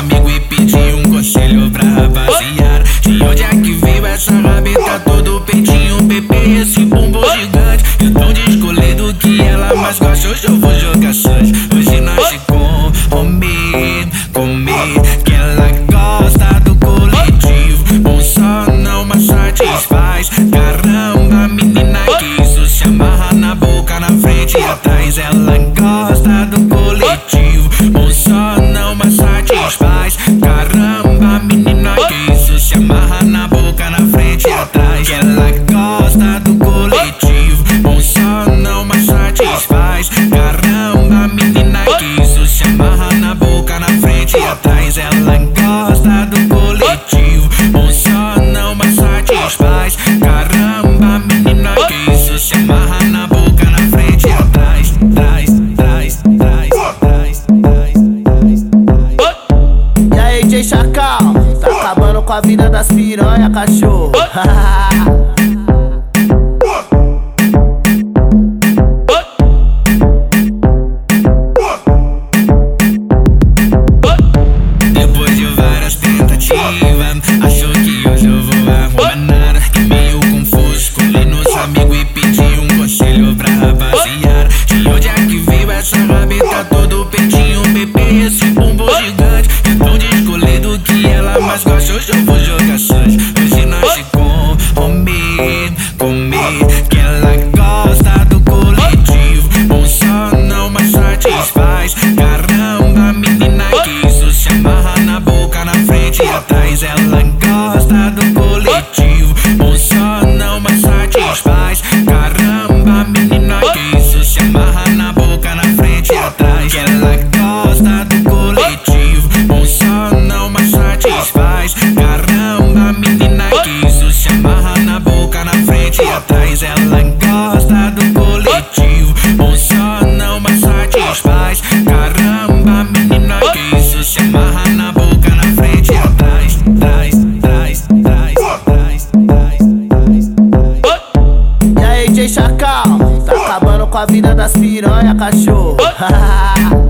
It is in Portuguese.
e pedir um conselho pra rapaziada. De onde é que veio essa rabeta? Tá todo peitinho, bebê, esse bumbum gigante. Eu escolher descolhido que ela mais gosta. Hoje eu vou jogar sangue. Atrás. Ela gosta do coletivo, um só não mais satisfaz. Caramba, menina, que isso se amarra na boca, na frente e atrás. Traz, traz, traz, traz, traz, traz, traz. E aí, J Chacal, tá acabando com a vida das piranha, cachorro. comer, comer, que ela gosta do coletivo. Um só não mais satisfaz. Caramba, menina, que isso se amarra na boca, na frente e atrás. Ela a vida das piranha, cachorro.